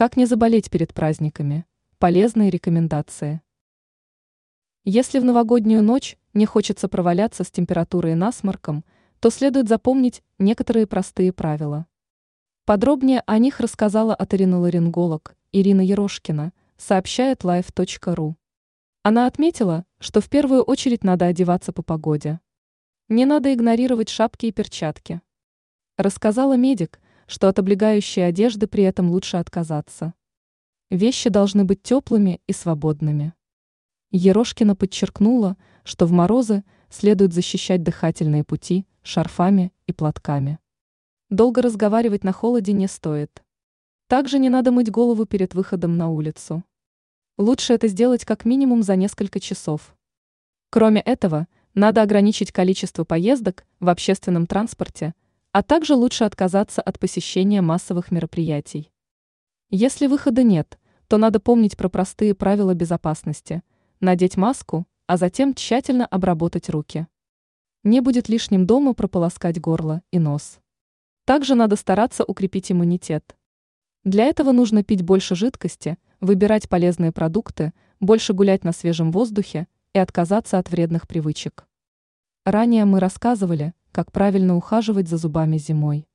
Как не заболеть перед праздниками? Полезные рекомендации. Если в новогоднюю ночь не хочется проваляться с температурой и насморком, то следует запомнить некоторые простые правила. Подробнее о них рассказала оториноларинголог Ирина Ерошкина, сообщает life.ru. Она отметила, что в первую очередь надо одеваться по погоде. Не надо игнорировать шапки и перчатки. Рассказала медик, что от облегающей одежды при этом лучше отказаться. Вещи должны быть теплыми и свободными. Ерошкина подчеркнула, что в морозы следует защищать дыхательные пути шарфами и платками. Долго разговаривать на холоде не стоит. Также не надо мыть голову перед выходом на улицу. Лучше это сделать как минимум за несколько часов. Кроме этого, надо ограничить количество поездок в общественном транспорте, а также лучше отказаться от посещения массовых мероприятий. Если выхода нет, то надо помнить про простые правила безопасности, надеть маску, а затем тщательно обработать руки. Не будет лишним дома прополоскать горло и нос. Также надо стараться укрепить иммунитет. Для этого нужно пить больше жидкости, выбирать полезные продукты, больше гулять на свежем воздухе и отказаться от вредных привычек. Ранее мы рассказывали, как правильно ухаживать за зубами зимой.